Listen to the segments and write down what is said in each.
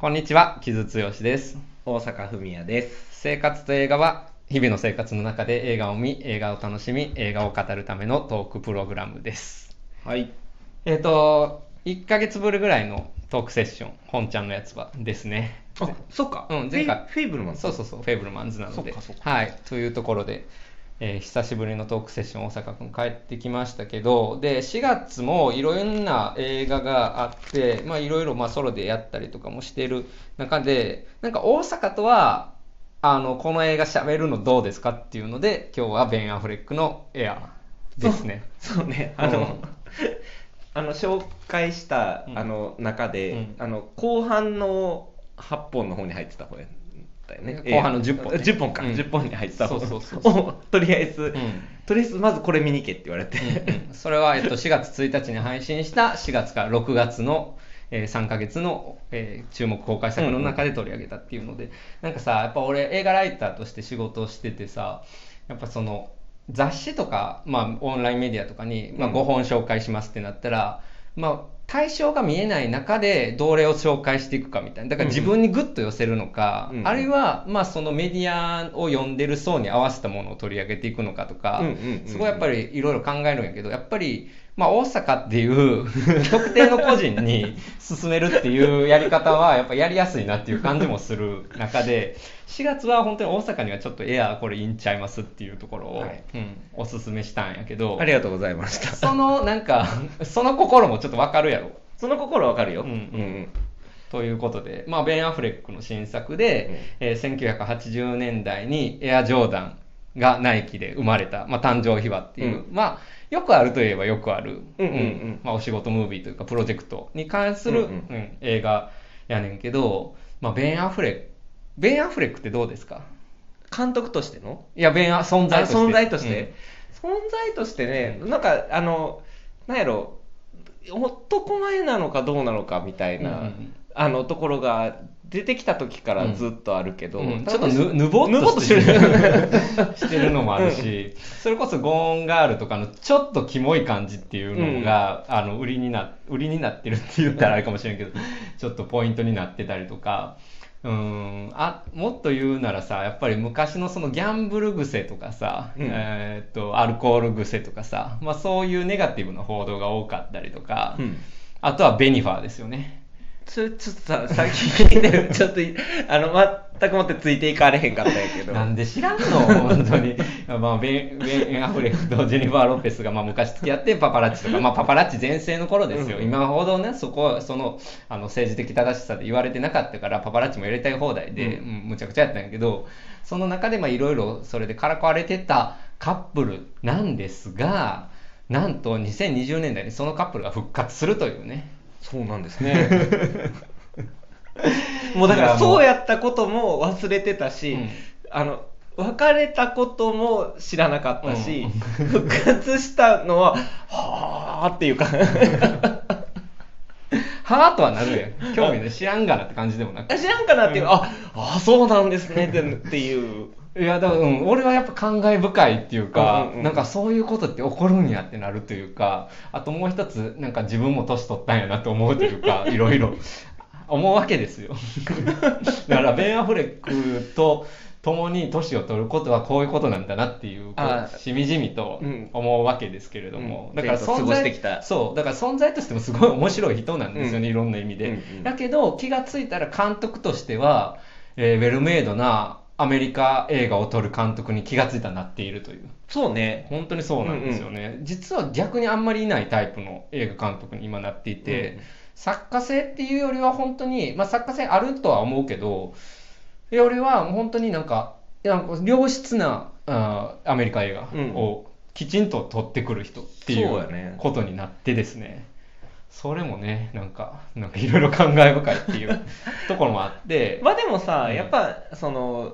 こんにちは、木津剛です。大阪文也です。生活と映画は、日々の生活の中で映画を見、映画を楽しみ、映画を語るためのトークプログラムです。はい。えっ、と、1ヶ月ぶりぐらいのトークセッション、本ちゃんのやつはですね。あ、そっか。うん前回フェイブルマンそうそうそう、フェイブルマンズなので。そっかそっかはい、というところで、えー久しぶりのトークセッション、大阪くん帰ってきましたけど、で、4月もいろんな映画があって、まあいろいろまあソロでやったりとかもしてる中で、なんか大阪とは、あの、この映画喋るのどうですかっていうので、今日はベン・アフレックのエアですね。そうね。あの、うん あの紹介した、うんあの中で、うんあの後半の8本の方に入ってた方やったよね。後半の10本ね。10本か、うん。10本に入ってた。方。そうそうそうそう。をとりあえず、ん。とりあえずまずこれ見に行けって言われて。うんうん。それは、えっと、4月1日に配信した4月から6月の、えー3ヶ月の、えー注目公開作の中で取り上げたっていうので、なんかさやっぱ俺映画ライターとして仕事をしててさやっぱその雑誌とか、まあ、オンラインメディアとかに、まあ、うん。5本紹介しますってなったら、まあ、対象が見えない中でどれを紹介していくかみたいな。だから自分にグッと寄せるのか、うん。うんあるいは、まあ、そのメディアを読んでる層に合わせたものを取り上げていくのかとか、うんうんうんうん。すごいやっぱりいろいろ考えるんやけどやっぱり、まあ、大阪っていう 特定の個人に進めるっていうやり方はやっぱやりやすいなっていう感じもする中で4月は本当に大阪にはちょっとエアーこれいいんちゃいますっていうところを、はい。うん、おすすめしたんやけどありがとうございました。そのなんかその心もちょっとわかるやろ。その心わかるよ。うんうん。ということで、まあ、ベン・アフレックの新作で、えー1980年代にエア・ジョーダンがナイキで生まれた、まあ、誕生秘話っていう、うまあ、よくあるといえばよくある、うんうんうん。まあ、お仕事ムービーというかプロジェクトに関する、うんうん。うん映画やねんけど、まあ、ベン・アフレックベン・アフレックってどうですか？監督としての？いやベンア存在として。あ存在として、存在としてね、なんかあのなんやろ男前なのかどうなのかみたいな、うんうんうん。あのところが出てきた時からずっとあるけど、うん。ちょっと分ぬぬぼっぬぼっととししてる。してるのもあるし、それこそゴーンガールとかのちょっとキモい感じっていうのが、あの売りにな売りになってるって言ったらあれかもしれんけどちょっとポイントになってたりとか。うん。あもっと言うならさやっぱり昔のそのギャンブル癖とかさ、うん。えーっとアルコール癖とかさ、まあ、そういうネガティブな報道が多かったりとか、うん。あとはベニファーですよねそれちょっとささっき聞いてるちょっとあの全くもってついていかれへんかったんやけどなんで知らんの？本当に。まあ、ベン、ベン・アフレックとジェニファー・ロペスが、まあ、昔付き合ってパパラッチとか、まあ、パパラッチ全盛の頃ですよ。うん今ほどね、そこは、その、あの、政治的正しさで言われてなかったから、パパラッチもやりたい放題で、ううんむちゃくちゃやったんやけど、その中で、まあ、いろいろ、それでからかわれてたカップルなんですが、なんと2020年代にそのカップルが復活するというね。そうなんですね。もうだからそうやったことも忘れてたし、うん。あの別れたことも知らなかったし、うん。復活したのははあっていうか。はぁとはなるやん。興味ない。知らんがなって感じでもなく。知らんかなっていう、ああそうなんですねっていういや、だから、うん、俺はやっぱ感慨深いっていうか、うんうんうんなんかそういうことって起こるんやってなるというか、あともう一つ、なんか自分も年取ったんやなと思うというか、いろいろ。思うわけですよ。だから、ベン・アフレックと共に年を取ることはこういうことなんだなっていう、しみじみとうん。思うわけですけれども、うん。だから存在そう、だから存在としてもすごい面白い人なんですよね、うん。いろんな意味で。うんうんだけど、気がついたら監督としては、えーウェルメイドなアメリカ映画を撮る監督に気がついたらなっているという。そうね本当にそうなんですよね。実は逆にあんまりいないタイプの映画監督に今なっていて、うん作家性っていうよりは本当に、まあ作家性あるとは思うけど、よりは本当になんか、なんか良質なあーアメリカ映画をきちんと撮ってくる人っていうことになってですね。それもね、なんか、なんかいろいろ感慨深いっていうところもあって、まあでもさ、うんやっぱその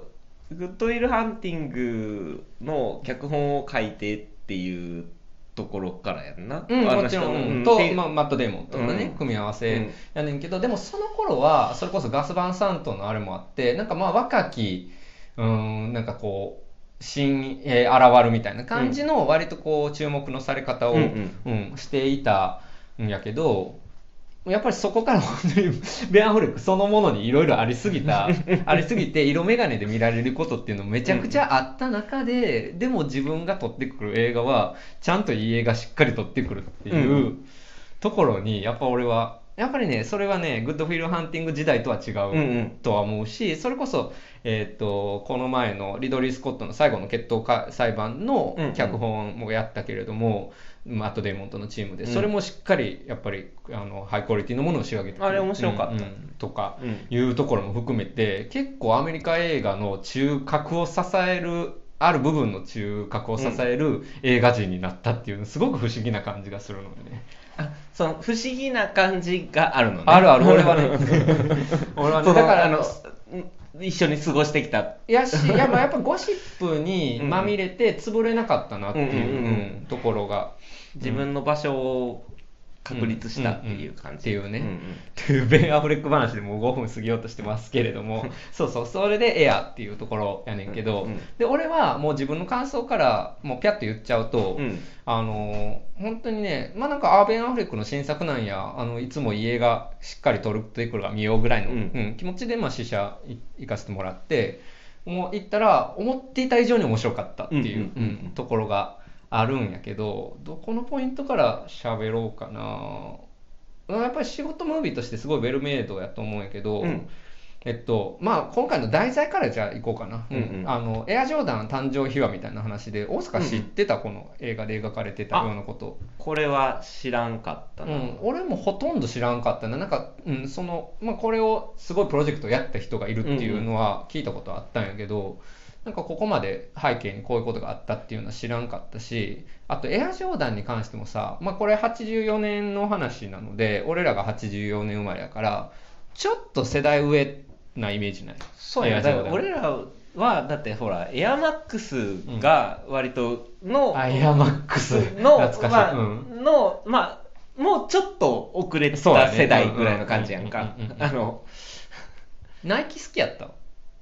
グッドウィル・ハンティングの脚本を書いてっていうところからやんな、うん、もちろん、と、でまあ、マット・デーモンとのね、うん。組み合わせうんやねんけど、でもその頃は、それこそガス・バン・サントのあれもあって、なんかまあ若き、うん、なんかこう、新、えー現るみたいな感じの割とこう注目のされ方を、ううん。んしていたんやけど、やっぱりそこから本当にベン・アフレックそのものにいろいろありすぎた ありすぎて色眼鏡で見られることっていうのめちゃくちゃあった中で、でも自分が撮ってくる映画はちゃんといい映画しっかり撮ってくるっていう、うん。ところにやっぱ俺はやっぱりねそれはねグッドフィールハンティング時代とは違うとは思うし、それこそ、えー、とこの前のリドリー・スコットの最後の決闘か裁判の脚本もやったけれども、マット・デーモンとのチームで、うん。それもしっかりやっぱりあのハイクオリティのものを仕上げてあれ面白かった。うんうんとかうん。いうところも含めて結構アメリカ映画の中核を支えるある部分の中核を支える映画人になったっていうのすごく不思議な感じがするのでね。あその不思議な感じがあるのね。あるある俺はね。俺はね。だからあの一緒に過ごしてきたやし、やっぱやっぱゴシップにまみれて潰れなかったなっていううんうんうん。うんところが、自分の場所を確立したっていう感じ、っていうね、んん。っていうベン・アフレック話でもう5分過ぎようとしてますけれども。そうそう。それでエアっていうところやねんけど、うんうんで俺はもう自分の感想からもうピャッと言っちゃうと、うん。あの本当にねまあなんかアーベン・アフレックの新作なんやあのいつも家がしっかり撮るってくるが見ようぐらいの、うん。うん気持ちでまあ試写い行かせてもらってもう行ったら思っていた以上に面白かったっていう,、うんうんうんうん。うんところがあるんやけどどこのポイントから喋ろうかな。やっぱり仕事ムービーとしてすごいウェルメイドやと思うんやけど、うん。えっとまあ、今回の題材からじゃあ行こうかな、うんうん。あのエアジョーダン誕生秘話みたいな話で大塚知ってた、この映画で描かれてたようなこと、これは知らんかったな、うん、俺もほとんど知らんかったな。なんか、うんそのまあ、これをすごいプロジェクトやった人がいるっていうのは聞いたことあったんやけど、なんかここまで背景にこういうことがあったっていうのは知らんかったしあとエアジョーダンに関してもさ、まあ、これ84年の話なので俺らが84年生まれやからちょっと世代上なイメージない？そうやだから俺らはだってほらエアマックスが割との、アイアマックス。の懐かしい、まあうん。のまあもうちょっと遅れた世代ぐらいの感じやんか。うんうんうんうんあのナイキ好きやった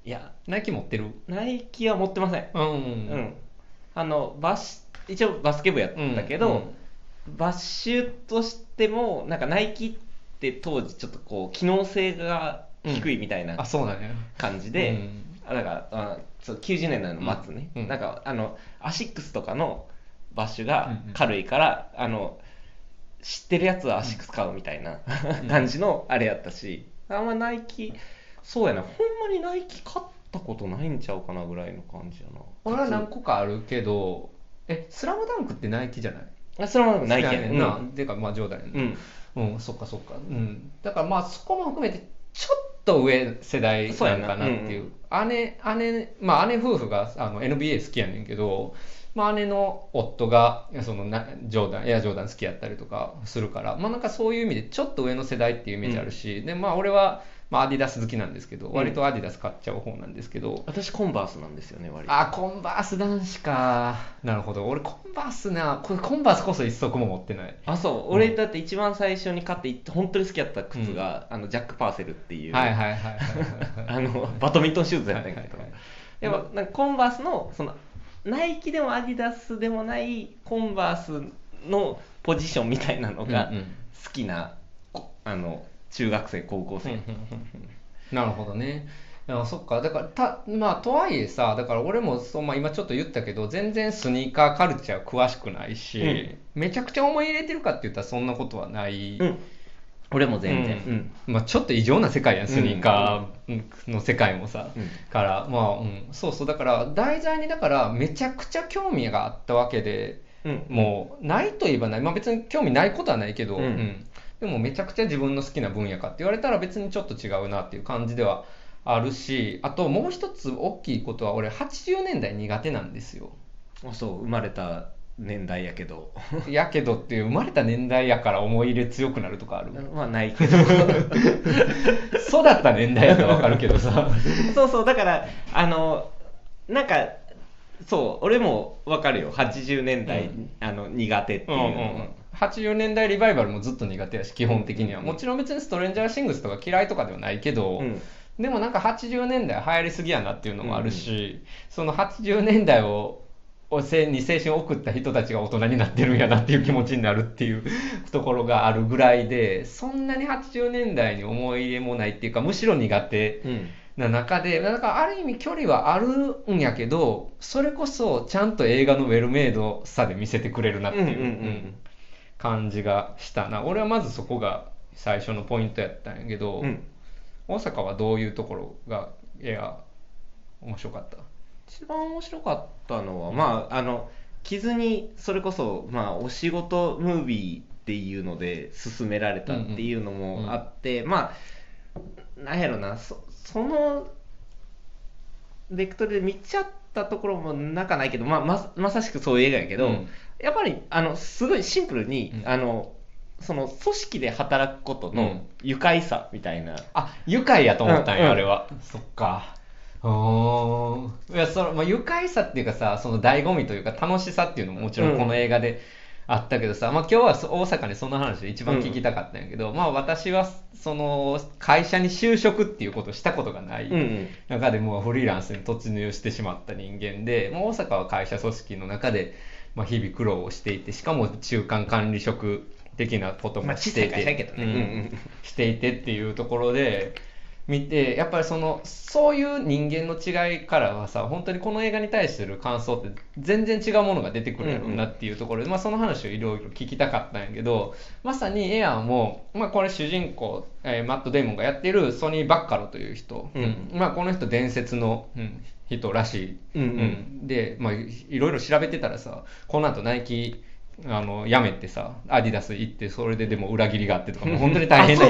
いやナイキ持ってる？ナイキは持ってません。うん、うん、あのバス一応バスケ部やったけど、バッシュとしてもなんかナイキって当時ちょっとこう機能性が低いみたいなあそうなんや感じで、なん。かあそう90年代の末ね、うん。うん。なんかあのアシックスとかのバッシュが軽いから、あの知ってるやつはアシックス買うみたいな、うん。感じのあれやったしあんまナイキそうやな。ほんまにナイキ買ったことないんちゃうかなぐらいの感じやな。俺は何個かあるけどえスラムダンクってナイキじゃない？あそれはナイキやねんな、んていうかまあジョーダンやうんねん。うん、そっかそっか。うん。だからまあそこも含めてちょっと上世代な。んかなっていう。姉姉まあ姉夫婦があの NBA 好きやねんけどまあ、姉の夫がそのなジョーダンエアジョーダン好きやったりとかするから、まあ、なんかそういう意味でちょっと上の世代っていうイメージあるし、でまあ、俺は、まあ、アディダス好きなんですけど、ん。割とアディダス買っちゃう方なんですけど、私コンバースなんですよね割と。あコンバース男子か。なるほど。俺コンバースなこれコンバースこそ一足も持ってない。あそう。俺だって一番最初に買って本当に好きやった靴が、あのジャック・パーセルっていう、はいはいはいはい あのバドミントンシューズやったんやけど、はいはいはいでもなんかコンバースのそのナイキでもアディダスでもないコンバースのポジションみたいなのがうんうん。好きな、こあの中学生高校生、なるほどね。いやそっか。だからたまあとはいえさだから俺もそう、まあ、今ちょっと言ったけど全然スニーカーカルチャー詳しくないし、めちゃくちゃ思い入れてるかって言ったらそんなことはない、うん。俺も全然、うん。まあ、ちょっと異常な世界やんスニーカーの世界もさ、うん。からまあ、うん、そうそう。だから題材にだからめちゃくちゃ興味があったわけでうん。もうないといえばない、まあ、別に興味ないことはないけど、うんでもめちゃくちゃ自分の好きな分野かって言われたら別にちょっと違うなっていう感じではあるしあともう一つ大きいことは俺80年代苦手なんですよ。あそう生まれた年代やけど。やけどっていう生まれた年代やから思い入れ強くなるとかある？まあないけど。育った年代やったらわかるけどさ。そうそうだからあのなんかそう俺も分かるよ。80年代、うん。あの苦手っていうのは、80年代リバイバルもずっと苦手やし基本的には。もちろん別にストレンジャーシングスとか嫌いとかではないけど、うん。でもなんか80年代流行りすぎやなっていうのもあるし、その80年代ををせに青春を送った人たちが大人になってるんやなっていう気持ちになるっていうところがあるぐらいでそんなに80年代に思い入れもないっていうかむしろ苦手うんな中でだからある意味距離はあるんやけどそれこそちゃんと映画のウェルメイドさで見せてくれるなっていう。うんうんうんうん感じがしたな。俺はまずそこが最初のポイントやったんやけど、うん。大阪はどういうところが映画面白かった？一番面白かったのは、まあ、あの、傷に、それこそ、まあ、お仕事ムービーっていうので勧められたっていうのもあって、まあ、なんやろな、そその、ベクトルで見ちゃったところもなかないけど、まあ、ままさしくそういう映画やけど、うん。やっぱり、あの、すごいシンプルに、うん。あの、その組織で働くことのうん。愉快さみたいな、あ愉快やと思ったんや、うん。うんあれは。そっか。おー。いやその、まあ、愉快さっていうかさその醍醐味というか楽しさっていうのももちろんこの映画であったけどさ、まあ、今日はそ大阪にその話で一番聞きたかったんやけど、まあ私はその会社に就職っていうことをしたことがない、うんうん。中でもうフリーランスに突入してしまった人間で、まあ、大阪は会社組織の中で、まあ、日々苦労をしていてしかも中間管理職的なことまあもしていて、小さい会社やけどね。うんうんうん。していてっていうところで見てやっぱりそのそういう人間の違いからはさ本当にこの映画に対する感想って全然違うものが出てくるやろうなっていうところで、まあ、その話をいろいろ聞きたかったんやけどまさにエアーも、まあ、これ主人公、えーマット・デーモンがやってるソニー・バッカロという人、うん。まあ、この人伝説の、うん人らしい、うんうん。で、まあ、いいろいろ調べてたらさこの後ナイキあの辞めてさアディダス行ってそれででも裏切りがあってとか もう本当に大変な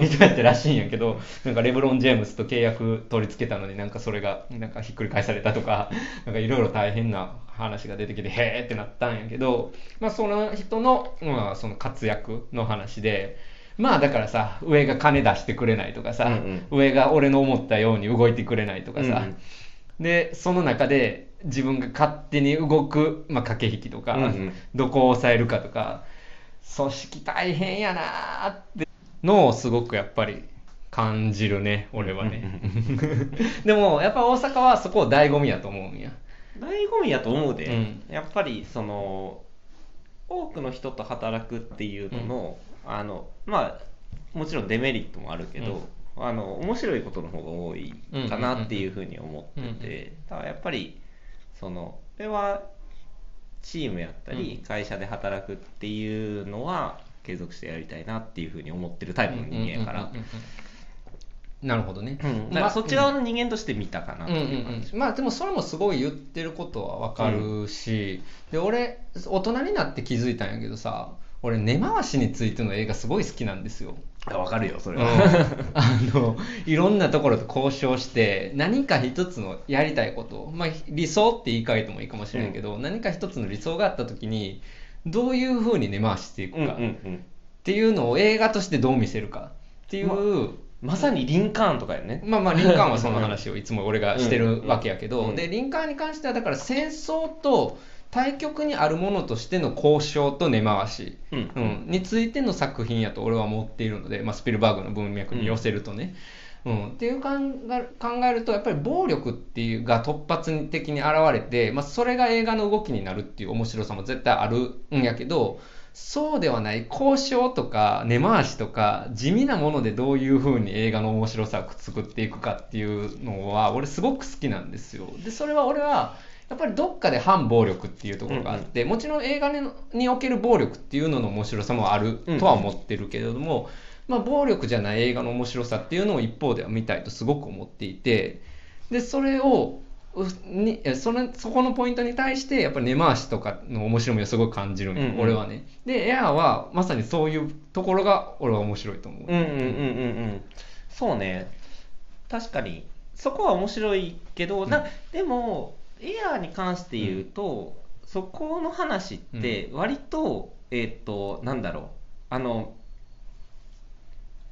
人やったらしいんやけどなんかレブロン・ジェームスと契約取り付けたのになんかそれがなんかひっくり返されたとかなんかいろいろ大変な話が出てきてへーってなったんやけど、まあ、その人の,、まあその活躍の話で。まあだからさ上が金出してくれないとかさ、うん上が俺の思ったように動いてくれないとかさ、うんうんでその中で自分が勝手に動く、まあ、駆け引きとか、うんうん。どこを抑えるかとか組織大変やなーってのをすごくやっぱり感じるね俺はね。でもやっぱ大阪はそこを醍醐味やと思うんや。醍醐味やと思うで、うん。やっぱりその多くの人と働くっていうのの、あのまあもちろんデメリットもあるけど、あの面白いことの方が多いかなっていうふうに思ってて、うんうん。うん。だからやっぱりそのこれはチームやったり会社で働くっていうのは継続してやりたいなっていうふうに思ってるタイプの人間やから。うんうんうんうんなるほどね、うん。まあそっち側の人間として見たかなうまあでもそれもすごい言ってることはわかるし、で俺大人になって気づいたんやけどさ俺根回しについての映画すごい好きなんですよ。あわかるよそれうん。は、あのいろんなところと交渉して何か一つのやりたいこと、まあ、理想って言い換えてもいいかもしれないけど、何か一つの理想があった時にどういうふうに根回していくかっうんうんうん。ていうのを映画としてどう見せるかっていう、まさにリンカーンとかよね。まあまあリンカーンはその話をいつも俺がしてるわけやけど、うん。でリンカーンに関してはだから戦争と対極にあるものとしての交渉と根回し、うん。うん。についての作品やと俺は思っているので、まあ、スピルバーグの文脈に寄せるとね。うん、っていう考え考えるとやっぱり暴力っていうが突発的に現れて、まあ、それが映画の動きになるっていう面白さも絶対あるんやけどそうではない。交渉とか根回しとか地味なものでどういうふうに映画の面白さを作っていくかっていうのは俺すごく好きなんですよ。でそれは俺はやっぱりどっかで反暴力っていうところがあって、もちろん映画ににおける暴力っていうのの面白さもあるとは思ってるけれども、まあ、暴力じゃない映画の面白さっていうのを一方では見たいとすごく思っていてでそれをうにえそれそこのポイントに対してやっぱり根回しとかの面白みをすごい感じるうんうん。俺はね。でエアーはまさにそういうところが俺は面白いと思う、うんうんうんうんうん。そうね。確かに。そこは面白いけど、なでもエアーに関して言うと、そこの話って割と、えーっとなんだろう。あの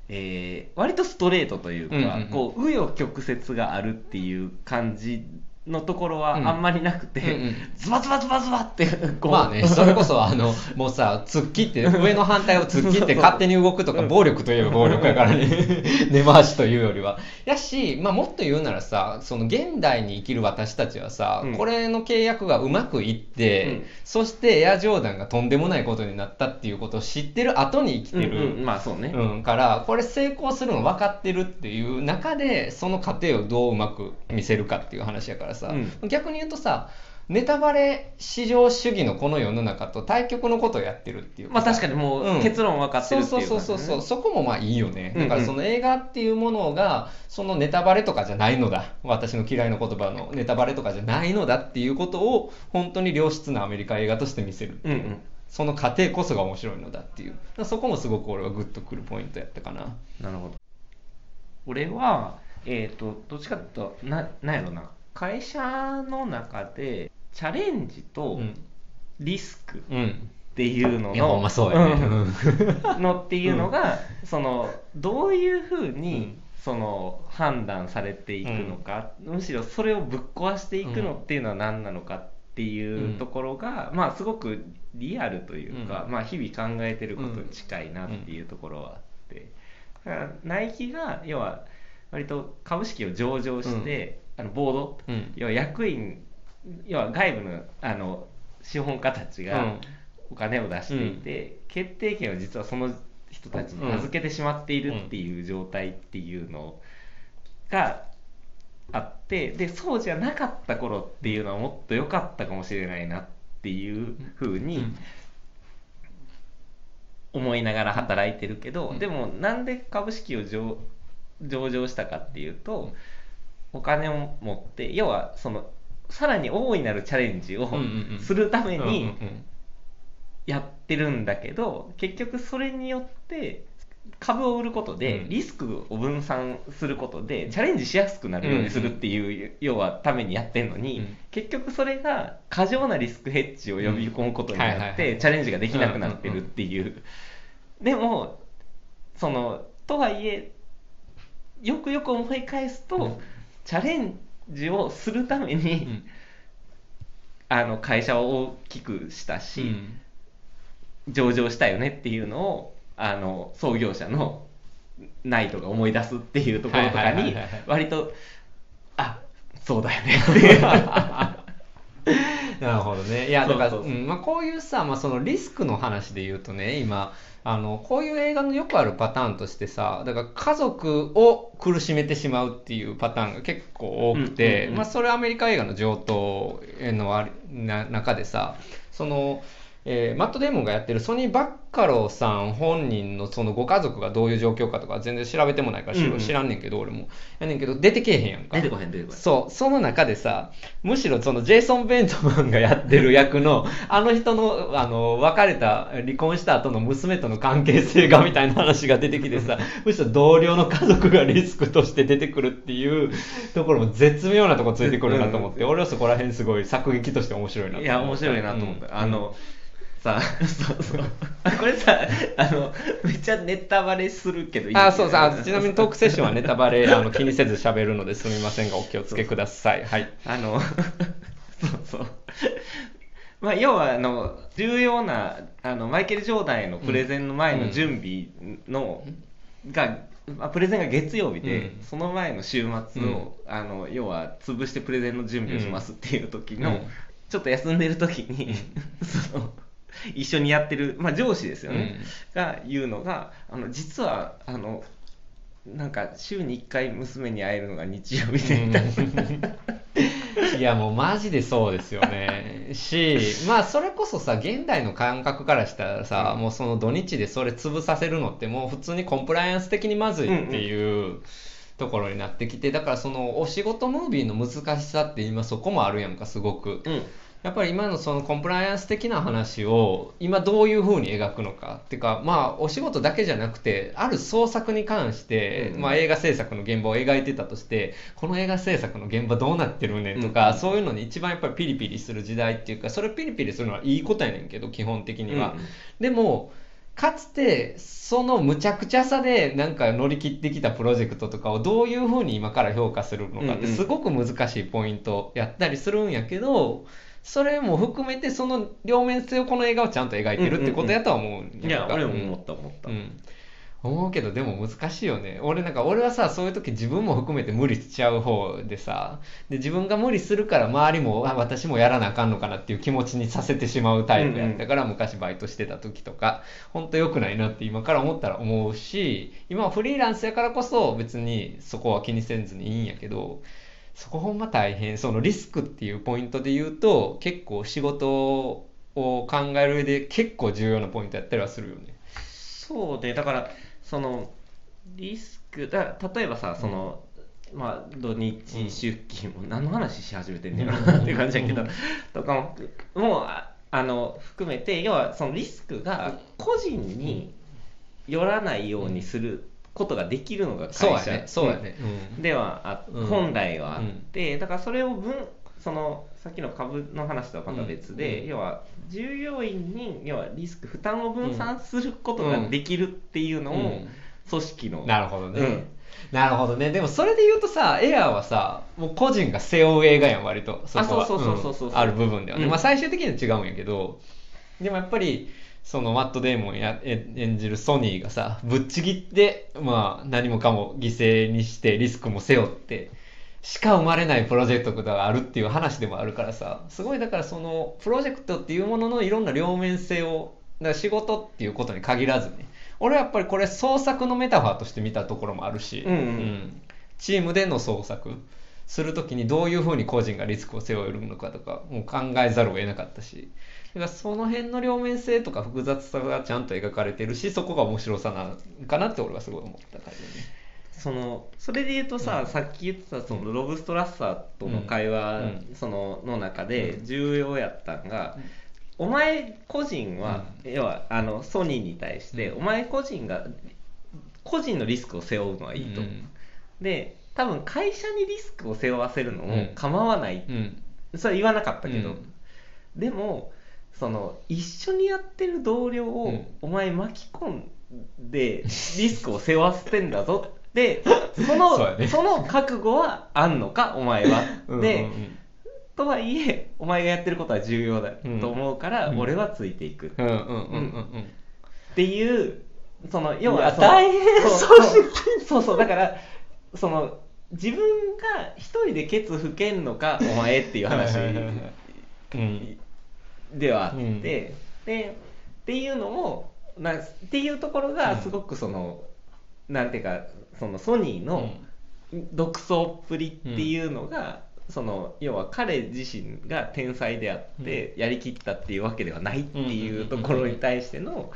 えー割とストレートというか、うんうんうん。こう紆余曲折があるっていう感じのところはうん。あんまりなくて、うんうん。ズバズバズバズバってこう。まあね、それこそあの、もうさ、突っ切って、上の反対を突っ切って 勝手に動くとか、暴力といえば暴力やからね、根回しというよりは。やし、まあもっと言うならさ、その現代に生きる私たちはさ、うん。これの契約がうまくいって、うん。そしてエアジョーダンがとんでもないことになったっていうことを知ってる後に生きてる。うんうんまあそうね、うん、からこれ成功するの分かってるっていう中でその過程をどううまく見せるかっていう話やからさ、逆に言うとさネタバレ至上主義のこの世の中と対極のことをやってるっていうまあ確かにもう結論分かってるっていうそうそうそうそうう。そこもまあいいよね、うんうん。だからその映画っていうものがそのネタバレとかじゃないのだ。私の嫌いな言葉のネタバレとかじゃないのだっていうことを本当に良質なアメリカ映画として見せるう、うんうん。その過程こそが面白いのだっていう。そこもすごく俺はグッとくるポイントやったかな。なるほど。俺はえっ、とどっちかっていうとななんやろな会社の中でチャレンジとうん。リスクっうん。ていうのの、んまそうやね、のっていうのが、そのどういうふううにん。その判断されていくのか、むしろそれをぶっ壊していくのっていうのは何なのかっていうところが、まあすごくリアルというか、うん。まあ日々考えてることに近いなっていうところはあって、だからナイキが要は割と株式を上場して、あのボード。うん。要は役員要は外部のあの資本家たちが、うん。お金を出していて、決定権を実はその人たちに預けてしまっているっていう状態っていうのがあってでそうじゃなかった頃っていうのはもっと良かったかもしれないなっていうふうに思いながら働いてるけど、うん。でもなんで株式を上上場したかっていうとお金を持って要はそのさらに大いなるチャレンジをするためにやってるんだけど結局それによって株を売ることでうん。リスクを分散することでチャレンジしやすくなるようにするっていう要はためにやってるのにうん。結局それが過剰なリスクヘッジを呼び込むことにないってチャレンジができなくなってるっていう。でもそのとはいえよくよく思い返すと、うんチャレンジをするために、うん。あの会社を大きくしたし、うん。上場したよねっていうのをあの創業者のナイトが思い出すっていうところとかに割とあそうだよねっていう。なるほどね。いや、だから、そうそうそう。うんまあ、こういうさ、まあ、そのリスクの話で言うとね、今、あの、こういう映画のよくあるパターンとしてさ、だから家族を苦しめてしまうっていうパターンが結構多くて、うんまあ、それはアメリカ映画の上等のあな中でさ、その、えーマット・デーモンがやってるソニー・バッカローさん本人のそのご家族がどういう状況かとか全然調べてもないから知,、うんうん。知らんねんけど俺も。やねんけど出てけえへんやんか。出てこへん出てこへん。そう、その中でさ、むしろそのジェイソン・ベントマンがやってる役の、あの人の、あの、別れた、離婚した後の娘との関係性がみたいな話が出てきてさ、むしろ同僚の家族がリスクとして出てくるっていうところも絶妙なとこついてくるなと思って、俺はそこら辺すごい作劇として面白いなと思いや面白いなと思った、うん。あのさそうそう。あこれさあのめっちゃネタバレするけどいいあ、そうそう。あ、ちなみにトークセッションはネタバレあの気にせず喋るのですみませんが、お気をつけください。はい。あの そうそう。まあ要はあの重要なあのマイケル・ジョーダンへのプレゼンの前の準備の、がまあプレゼンが月曜日で、うん。その前の週末を、あの要は潰してプレゼンの準備をしますっていう時の、うん。ちょっと休んでる時に、その一緒にやってる、まあ、上司ですよね、が言うのがあの実はあのなんか週に1回娘に会えるのが日曜日でみたいな。いや もうマジでそうですよね。し、まあそれこそさ、現代の感覚からしたらさ、もうその土日でそれ潰させるのってもう普通にコンプライアンス的にまずいっていうところになってきて、だからそのお仕事ムービーの難しさって今そこもあるやんか、すごく。うんやっぱり今のそのコンプライアンス的な話を今どういう風に描くのかっていうかまあお仕事だけじゃなくてある創作に関して、うん。まあ、映画制作の現場を描いてたとしてこの映画制作の現場どうなってるねんとか、うん。そういうのに一番やっぱりピリピリする時代っていうかそれピリピリするのはいいことやねんけど基本的には、うん。でもかつてそのむちゃくちゃさでなんか乗り切ってきたプロジェクトとかをどういうふうに今から評価するのかってすごく難しいポイントやったりするんやけど、それも含めてその両面性をこの映画はちゃんと描いてるってことやとは思うんいや俺も思っった思った、うん。思うけどでも難しいよね。俺なんか俺はさそういう時自分も含めて無理しちゃう方でさで自分が無理するから周りもあ私もやらなあかんのかなっていう気持ちにさせてしまうタイプやったから、昔バイトしてた時とか本当良くないなって今から思ったら思うし今はフリーランスやからこそ別にそこは気にせんずにいいんやけどそこほんま大変そのリスクっていうポイントで言うと結構仕事を考える上で結構重要なポイントやったりはするよね。そうでだからそのリスクだ例えばさその、まあ土日出勤も、何の話し始めてんねやろなって感じやけど、とかももうああの含めて要はそのリスクが個人によらないようにすることができるのが会社。そうやね、そうやね。うん。ではあ、うん。本来はあって、だからそれを分そのさっきの株の話とはまた別で、うん。要は従業員に要はリスク負担を分散することができるっていうのを、うん。組織の。なるほどね、うん。なるほどね。でもそれで言うとさエアーはさもう個人が背負う映画やん割とそこは。あそうそうそうそうそう。うん。ある部分ではね、うん。まあ最終的には違うんやけどでもやっぱりそのマット・デーモンやえ演じるソニーがさぶっちぎって、まあ、何もかも犠牲にしてリスクも背負ってしか生まれないプロジェクトがあるっていう話でもあるからさすごいだからそのプロジェクトっていうもののいろんな両面性をだから仕事っていうことに限らずね。俺はやっぱりこれ創作のメタファーとして見たところもあるし、うんうん。チームでの創作するときにどういうふうに個人がリスクを背負えるのかとかもう考えざるを得なかったしだからその辺の両面性とか複雑さがちゃんと描かれてるしそこが面白さなのかなって俺はすごい思った感じだね。そのそれで言うとさ、うん。さっき言ってたそのロブストラッサーとの会話、うん。そのの中でうん。重要やったんが、お前個人は、要はあのソニーに対して、うん。お前個人が個人のリスクを背負うのはいいと、うん。で多分会社にリスクを背負わせるのうん。も構わない、うん。それは言わなかったけど、うん。でもその一緒にやってる同僚を、うん。お前巻き込んでリスクを背負わせてんだぞ。ってそのね。その覚悟はあんのかお前は。うんで、うんうん。とはいえお前がやってることは重要だと思うから、うん。俺はついていく。っうんうんうんうん。うん。ていうその要は大変そうそうそう。だからその自分が一人でケツ吹けんのかお前っていう話。うんではあって、うん。でっていうのもなっていうところがすごくその、なんていうかそのソニーの独創っぷりっていうのが、その要は彼自身が天才であって、やりきったっていうわけではないっていうところに対しての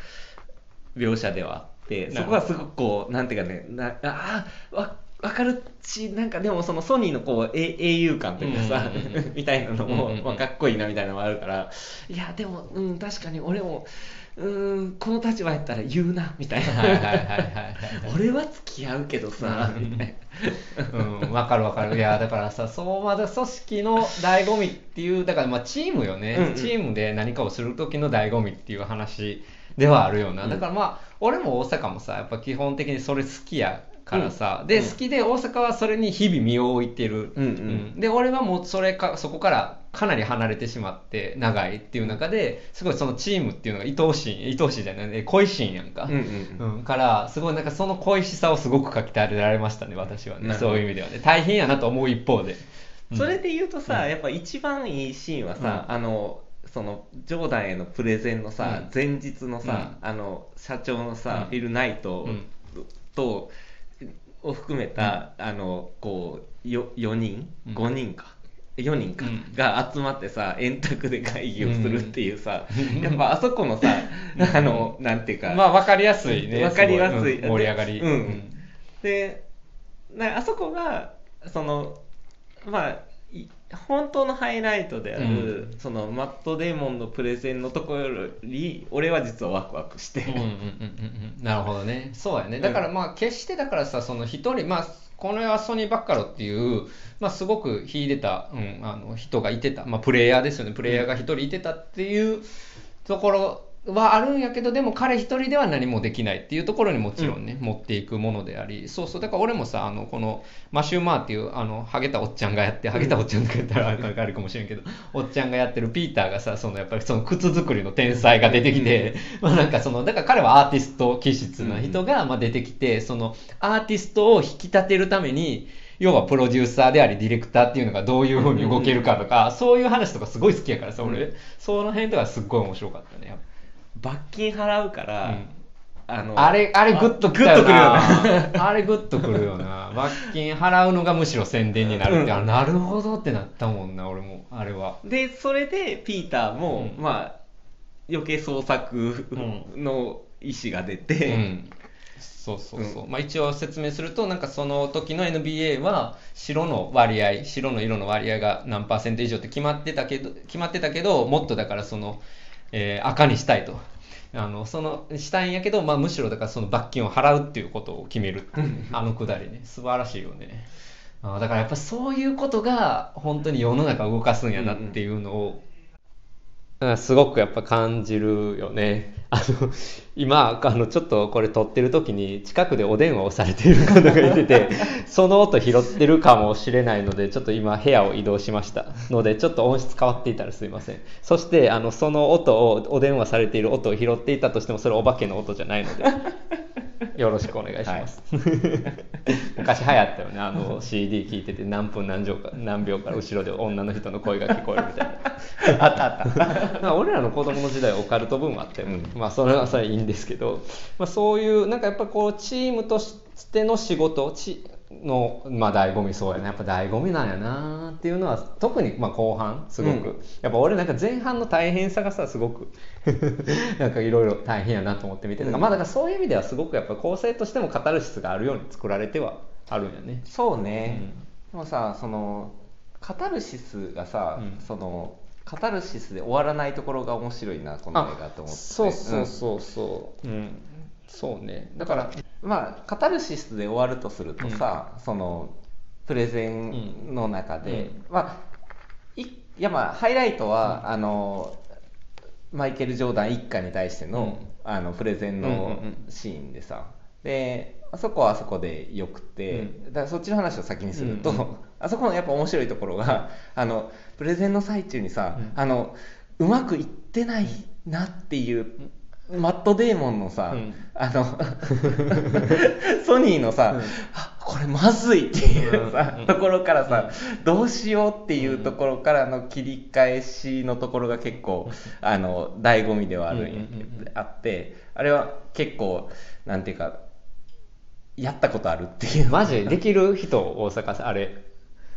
描写ではあって、そこはすごくこうなんていうかねなあーわわかるしなんかでもそのソニーのこうえ英雄感というかさ、みたいなのも、うんうんうん。まあ、かっこいいなみたいなのもあるからいやでも、うん、確かに俺もうーんこの立場やったら言うなみたいな。はいはいはいはいはい 俺は付き合うけどさうんみたいうん、わかるわかる。いや、だからさ、そうまだ組織の醍醐味っていう、だからまあチームよね、うんうん。チームで何かをする時の醍醐味っていう話ではあるよな。うん。だからまあ、俺も大阪もさ、やっぱ基本的にそれ好きやからさ、で、うん。うん。好きで大阪はそれに日々身を置いてる。うんうん。で、俺はもうそれか、そこからかなり離れてしまって、長いっていう中で、すごいそのチームっていうのが愛おしい、愛おしいじゃない、え恋しいんやんか。な、うんうんうん。うん、から、すごいなんかその恋しさをすごく書き立てられましたね、私はね。そういう意味ではね。大変やなと思う一方で。うん。それで言うとさ、うん。やっぱ一番いいシーンはさ、うん。あのそのジョーダンへのプレゼンのさ、うん。前日のさ、うん。あの社長のさ、うん。ビル・ナイトうん。と、を含めた、あのこうよ4人？うん。5人か、4人か、うん。が集まってさ円卓で会議をするっていうさ、うん。やっぱあそこのさ、あのなんていうか、まあ、わかりやすいね。わかりやすい。ごうん。盛り上がり。うん。でなあそこがそのまあい本当のハイライトである、うんそのマット・デーモンのプレゼンのところより俺は実はワクワクして、うんうんうんうんうんなるほどね。そうやね。だからまあ、決してだからさ、その一人、まあ、この世はソニー・バッカロっていう、まあ、すごく秀でた、うん、あの人がいてた、まあ、プレイヤーですよね。プレイヤーが一人いてたっていうところはあるんやけどでも彼一人では何もできないっていうところにもちろんね、持っていくものでありそうそうだから俺もさあのこのマシュー・マーっていうあのハゲたおっちゃんがやってハゲたおっちゃんとか言ったらあるかもしれんけど、おっちゃんがやってるピーターがさそのやっぱりその靴作りの天才が出てきて、まあなんかそのだから彼はアーティスト気質な人がまあ出てきてそのアーティストを引き立てるために要はプロデューサーでありディレクターっていうのがどういうふうに動けるかとか、そういう話とかすごい好きやからさ俺、うん。その辺とかすっごい面白かったねやっぱ罰金払うから、うんあのあれ、あれグッとくるよな。あれグッとくるよな。罰金払うのがむしろ宣伝になるって、うんあなるほどってなったもんな、俺も、あれは。でそれでピーターも、うんまあ余計創作の意思が出て、うん。そうそうそう。まあ一応説明すると、なんかその時の NBA は白の割合、白の色の割合が何パーセント以上って決まってたけど、決まってたけど、もっとだからその、えー赤にしたいと。あのそのしたいんやけど、まあ、むしろだからその罰金を払うっていうことを決める。っていうあのくだりね。素晴らしいよね。あーだからやっぱそういうことが本当に世の中を動かすんやなっていうのを、うんすごくやっぱ感じるよね。あの、今、あの、ちょっとこれ撮ってる時に近くでお電話をされている方がいてて、その音拾ってるかもしれないので、ちょっと今部屋を移動しました。ので、ちょっと音質変わっていたらすいません。そして、あの、その音を、お電話されている音を拾っていたとしても、それお化けの音じゃないので、よろしくお願いします。昔流行ったよね、あの CD 聴いてて何分何秒か何秒から後ろで女の人の声が聞こえるみたいな。あったあったまあ俺らの子供の時代はオカルトブームあったよ、まあそれはそれはいいんですけど、まあ、そういうなんかやっぱこうチームとしての仕事ちのまあ醍醐味そうやなやっぱ醍醐味なんやなっていうのは特にまあ後半すごく、うん。やっぱ俺なんか前半の大変さがさすごく なんかいろいろ大変やなと思って見てる。うん。まあだからそういう意味ではすごくやっぱ構成としてもカタルシスがあるように作られてはあるんやね。そうね、でもさそのカタルシスがさ、うん。そのカタルシスで終わらないところが面白いなこの映画と思って。てそうそうそうそう、うん、そうねだからうんまあカタルシスで終わるとするとさ、そのプレゼンの中で、うん。まあいいやまあハイライトは、あのマイケル・ジョーダン一家に対しての,、あのプレゼンうんうんのうん。シーンでさ。であそこはあそこでよくて、うん。だからそっちの話を先にすると、うんうんあそこのやっぱ面白いところが あのプレゼンの最中にさ、うん。あのうまくいってないなっていうマット・デーモンのさ、うん。あの ソニーのさ、うん。あこれまずいっていうさ、うん。ところからさ、どうしようっていうところからの切り返しのところが結構、あの醍醐味ではあるあってあれは結構なんていうかやったことあるっていう。マジできる人大阪さんあれ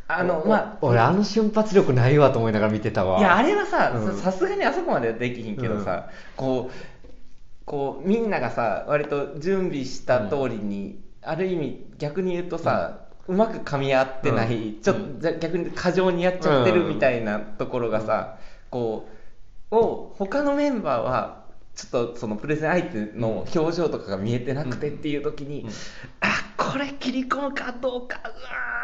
あのおまあ俺あの瞬発力ないわと思いながら見てたわ。いやあれはさうん。さすがにあそこまではできひんけどさ、こうこうみんながさ割と準備した通りに、ある意味逆に言うとさ、うまく噛み合ってない、うん。ちょっとじゃ逆に過剰にやっちゃってるみたいなところがさ、こうを他のメンバーはちょっとそのプレゼン相手の表情とかが見えてなくてっていう時に、うん。あこれ切り込むかどうかうわ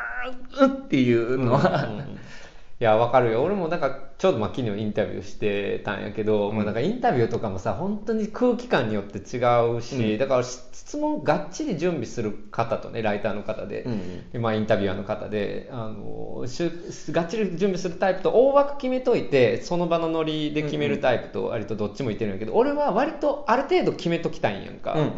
ーうっていうのは、うんうんうん。いやわかるよ。俺もなんかちょうどまあ昨日インタビューしてたんやけど、うん。もうなんかインタビューとかもさ本当に空気感によって違うし、うん。だから質問がっちり準備する方とねライターの方で、うんまあ、インタビュアーの方であのしゅがっちり準備するタイプと大枠決めといてその場のノリで決めるタイプと割とどっちもいてるんやけど、俺は割とある程度決めときたいんやんか。うんうんう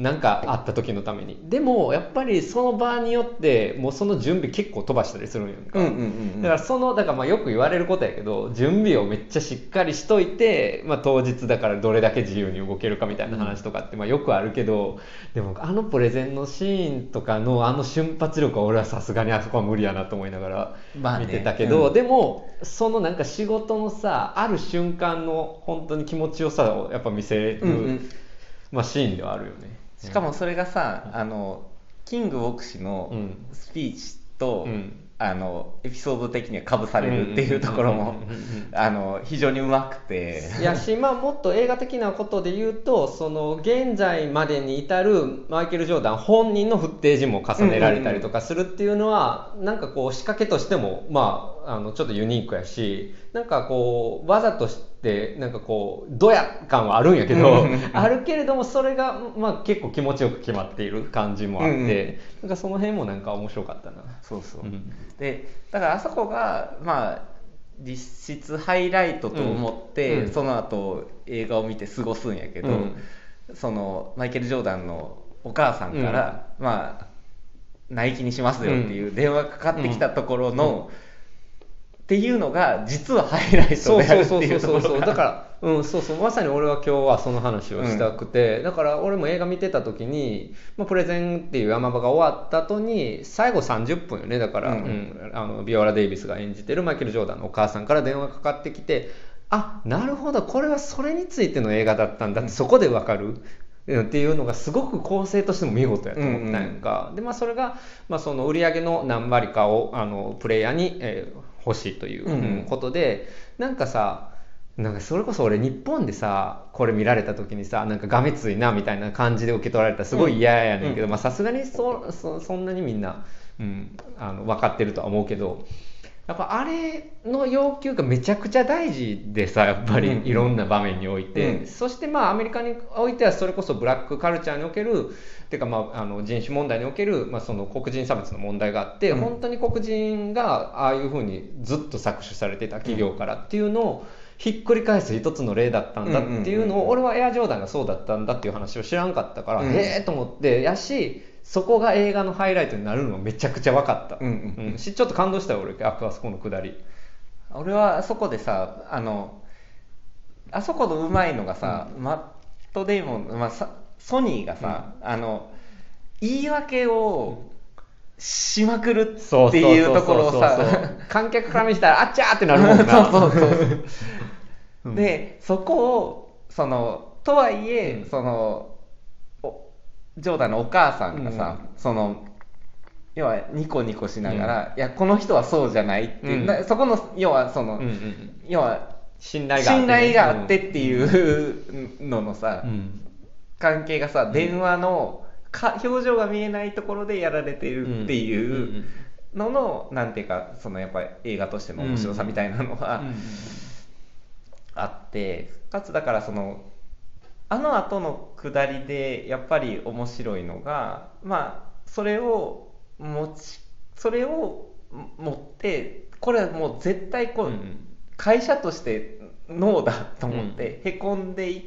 ん。なんかあった時のために。でもやっぱりその場によってもうその準備結構飛ばしたりするんやんか、うんうんうんうん。だからそのだからまあよく言われることやけど準備をめっちゃしっかりしといて、まあ、当日だからどれだけ自由に動けるかみたいな話とかってまあよくあるけどでもあのプレゼンのシーンとかのあの瞬発力は俺はさすがにあそこは無理やなと思いながら見てたけど、うん。でもそのなんか仕事のさある瞬間の本当に気持ちよさをやっぱ見せる、うんうん。まあ、シーンではあるよね。しかもそれがさ、あのキング牧師のうん。スピーチと、うんあのエピソード的にはかぶされるっていうところもうんうんうんうんうんあの非常にうまくて。いやし、まあ、もっと映画的なことで言うとその現在までに至るマイケル・ジョーダン本人のフッテージも重ねられたりとかするっていうのは、なんかこう仕掛けとしても、まあ、あのちょっとユニークやしなんかこうわざとしってなんかこうドヤ感はあるんやけど あるけれどもそれが、まあ、結構気持ちよく決まっている感じもあって、うんうん。なんかその辺もなんか面白かったな。そうそう、うん。でだからあそこがまあ実質ハイライトと思って、うん。その後映画を見て過ごすんやけど、うん。そのマイケル・ジョーダンのお母さんから、まあ内気にしますよっていう電話がかかってきたところの、っていうのが実はハイライトそうであそうるっていううとこそそうそうろがだから、うん、そうそう。まさに俺は今日はその話をしたくて、だから俺も映画見てた時に、まあ、プレゼンっていう山場が終わった後に最後30分よね。だから、ううん。んあのビオラ・デイビスが演じてるマイケル・ジョーダンのお母さんから電話がかかってきてあなるほど。これはそれについての映画だったんだってそこでわかる。うんっていうのがすごく構成としても見事やと思ったんやんか、でまあ、それが、まあ、その売り上げの何割かをあのプレイヤーに、えー欲しいという、ことでなんかさなんかそれこそ俺日本でさこれ見られた時にさなんかがめついなみたいな感じで受け取られたらすごい嫌やねんけどさすがにそそそんなにみんな、うん、あの分かってるとは思うけどやっぱあれの要求がめちゃくちゃ大事でさやっぱうん。りいろんな場面において、うん。そしてまあアメリカにおいてはそれこそブラックカルチャーにおけるていうかまああの人種問題における、まあ、その黒人差別の問題があって、うん。本当に黒人がああいうふうにずっと搾取されてた企業からっていうのをひっくり返す一つの例だったんだっていうのを俺はエアジョーダンがそうだったんだっていう話を知らんかったから、うん。へえと思ってやしそこが映画のハイライトになるのがめちゃくちゃ分かった、うんうんしちょっと感動したよ俺。ああそこのくだり。俺はあそこでさあのあそこのうまいのがさ、マット・デイモン、まあ、さソニーがさ、あの言い訳をしまくるっていうところをさ観客から見せたらあっちゃーってなるもんな。そうそうそうう。ん。でそこをそのとはいえ、うん。そのおジョーダンのお母さんがさ、その要はニコニコしながら、いやこの人はそうじゃないっていう、そこの要はその、要は信頼があって信頼があってっていうののさ、うん。関係がさ電話のか表情が見えないところでやられてるっていうのの、なんていうかそのやっぱり映画としての面白さみたいなのはあって、かつだからそのあの後の下りでやっぱり面白いのがまあそれを持ちそれを持ってこれはもう絶対こう、会社としてノーだと思って、へこんでいっ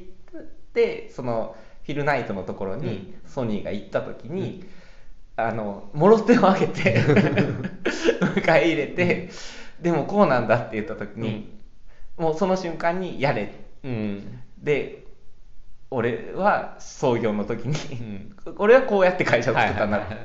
てそのフィルナイトのところにソニーが行った時に、あのもろ手を挙げて 迎え入れて、でもこうなんだって言った時に、もうその瞬間にやれうん。で俺は創業の時に、ん。俺はこうやって会社を作ったんだ、はいはい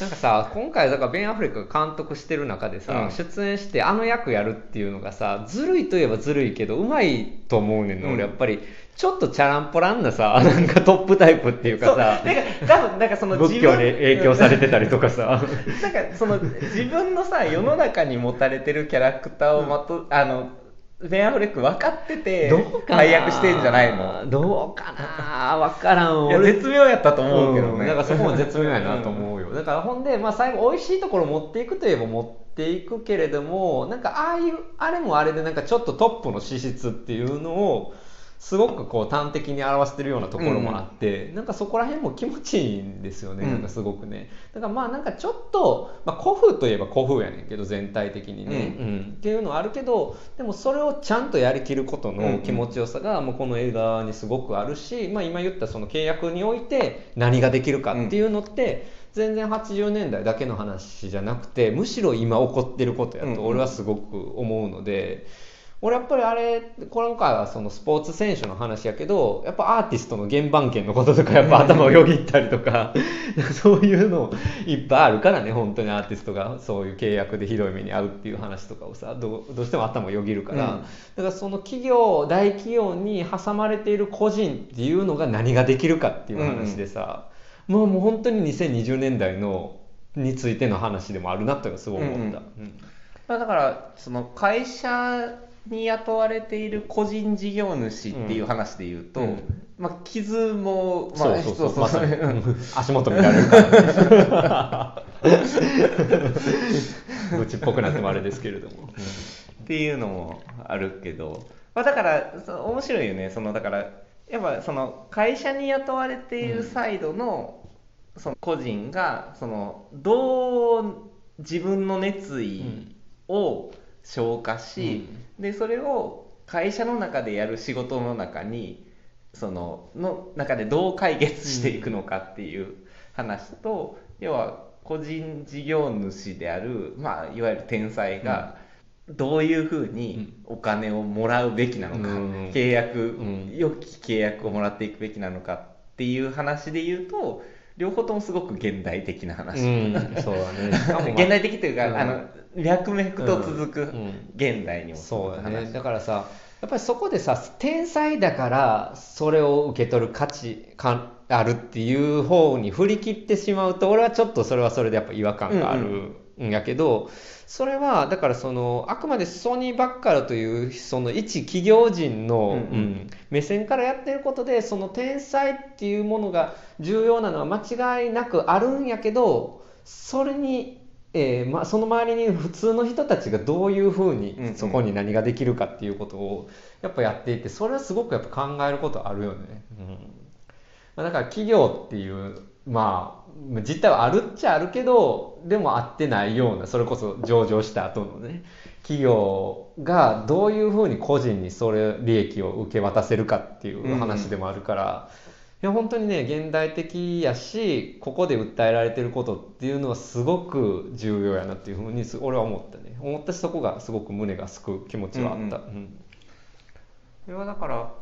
なんかさ今回だからベン・アフレックが監督してる中でさ、うん。出演してあの役やるっていうのがさずるいといえばずるいけどうまいと思うねんの、うん。俺やっぱり。ちょっとチャランポランなさ なんかトップタイプっていうかさ。だから多分なんかその仏教に影響されてたりとかさ。なんかその自分のさ世の中に持たれてるキャラクターをまと、あのベン・アフレック分かっててどうかな。配役してんじゃないの。どうかな。分からんいや俺絶妙やったと思うけどね、ん。だからそこも絶妙やなと思うよ、だからほんで、まあ、最後美味しいところ持っていくといえば持っていくけれどもなんかああいうあれもあれでなんかちょっとトップの資質っていうのをすごくこう端的に表してるようなところもあって、なんかそこら辺も気持ちいいんですよね、うん。なんかすごくね。だからまあなんかちょっと、まあ、古風といえば古風やねんけど全体的にね、うん。うん。っていうのはあるけどでもそれをちゃんとやりきることの気持ちよさがもうこの映画にすごくあるし、まあ、今言ったその契約において何ができるかっていうのって、全然80年代だけの話じゃなくてむしろ今起こってることやと俺はすごく思うので。俺やっぱりあれ今回はそのスポーツ選手の話やけどやっぱアーティストの原版権のこととかやっぱ頭をよぎったりとか そういうのいっぱいあるからね本当にアーティストがそういう契約でひどい目に遭うっていう話とかをさどうどうしても頭をよぎるから、うん。だからその企業大企業に挟まれている個人っていうのが何ができるかっていう話でさ、もうもう本当に2020年代のについての話でもあるなというのはすごい思った。うん。まあ、だからその会社に雇われている個人事業主っていう話で言うと、うん。まあ、傷も、まあ、そうそうそう。まさに。うん。うん足元見られるからね愚痴っぽくなってもあれですけれども、っていうのもあるけどまあ、だからそう面白いよね。そのだからやっぱその会社に雇われているサイドの,、その個人がそのどう自分の熱意を消化し、でそれを会社の中でやる仕事の中にそのの中でどう解決していくのかっていう話と、要は個人事業主である、まあ、いわゆる天才が、どういうふうにお金をもらうべきなのか、うん。契約、ん。良き契約をもらっていくべきなのかっていう話で言うと両方ともすごく現代的な話、うん、そうだね。現代的というか、うん。あの脈々と続く、うん。現代にもそうだね。話だからさやっぱりそこでさ天才だからそれを受け取る価値かあるっていう方に振り切ってしまうと俺はちょっとそれはそれでやっぱ違和感があるんやけど、それはだからそのあくまでソニー・バッカルというその一企業人の、うんうん。うん目線からやってることでその天才っていうものが重要なのは間違いなくあるんやけどそれに、えーま、その周りに普通の人たちがどういうふうにん。そこに何ができるかっていうことをやっぱやっていてそれはすごくやっぱ考えることあるよね。うん。まあだから企業っていうまあ実態はあるっちゃあるけどでも合ってないようなそれこそ上場した後のね企業がどういうふうに個人にそれ利益を受け渡せるかっていう話でもあるから、いや本当にね現代的やしここで訴えられてることっていうのはすごく重要やなっていうふうにす俺は思ったね。思ったしそこがすごく胸がすく気持ちはあった、うんうんそれはだから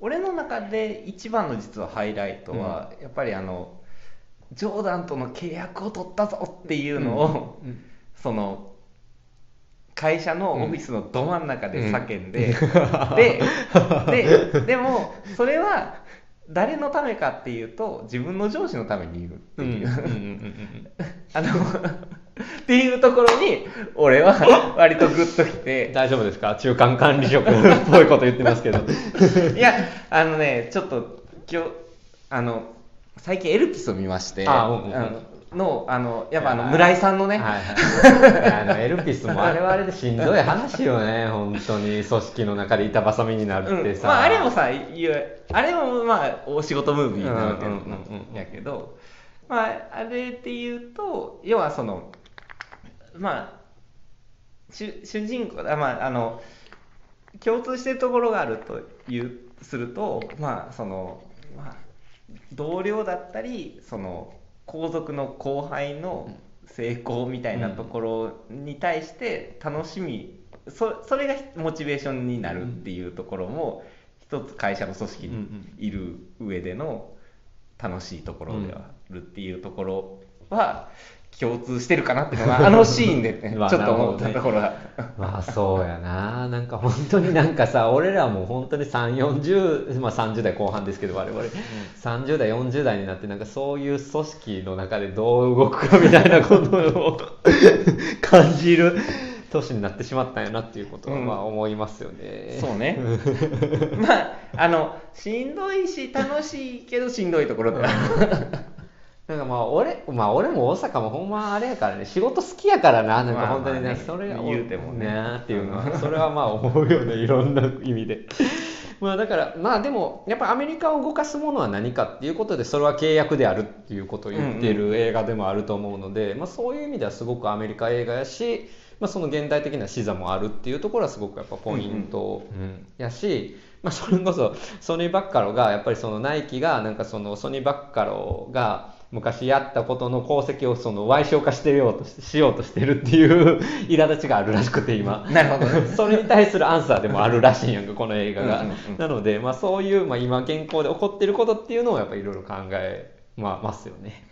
俺の中で一番の実はハイライトは、やっぱりあのジョーダンとの契約を取ったぞっていうのを、うん。その会社のオフィスのど真ん中で叫んで、うん。で ででもそれは誰のためかっていうと自分の上司のために言うっていう、うん。うん。うん。うん。あのっていうところに俺は割とグッときて。大丈夫ですか？中間管理職っぽいこと言ってますけど。いやあのねちょっと今日あの最近エルピスを見ましてあうんうんうん。あののあのやっぱあの村井さんのね、はいはい、あのエルピスも あれはあれでしんどい話よね本当に。組織の中で板挟みになるってさ、うん。まあ、あれもさあれもまあお仕事ムービーなわけやけど、まあ、あれっていうと要はそのまあ主主人公あまああの共通してるところがあるというするとまあその、まあ、同僚だったりその後続の後輩の成功みたいなところに対して楽しみ、そそれがモチベーションになるっていうところも一つ会社の組織にいる上での楽しいところではあるっていうところは共通してるかなっていうのが あのシーンでねまあちょっと思ったところが。まあそうやななんか本当になんかさ俺らも本当に340、まあ、30代後半ですけど我々、30代40代になってなんかそういう組織の中でどう動くかみたいなことを 感じる年になってしまったんやなっていうことはうんまあ思いますよね、そうね。まあ、あの、しんどいし、楽しいけどしんどいところでは。なんかまあ俺、まあ俺も大阪もほんまあれやからね、仕事好きやからな、なんか本当にね、まあまあね。それが言うてもね。ーっていうのは、それはまあ思うよね、いろんな意味で。まあだから、まあでも、やっぱアメリカを動かすものは何かっていうことで、それは契約であるっていうことを言っている映画でもあると思うので、まあそういう意味ではすごくアメリカ映画やし、まあその現代的な視座もあるっていうところはすごくやっぱポイントうん。やし、まあそれこそソニー・バッカロが、やっぱりそのナイキが、なんかそのソニー・バッカロが、昔やったことの功績をその賠償化してようとししようとしてるっていう苛立ちがあるらしくて今。なるほど。ねそれに対するアンサーでもあるらしいんやんかこの映画が、うんなので、まあ、そういう、まあ、今現行で起こってることっていうのをやっぱりいろいろ考え、まあ、ますよね。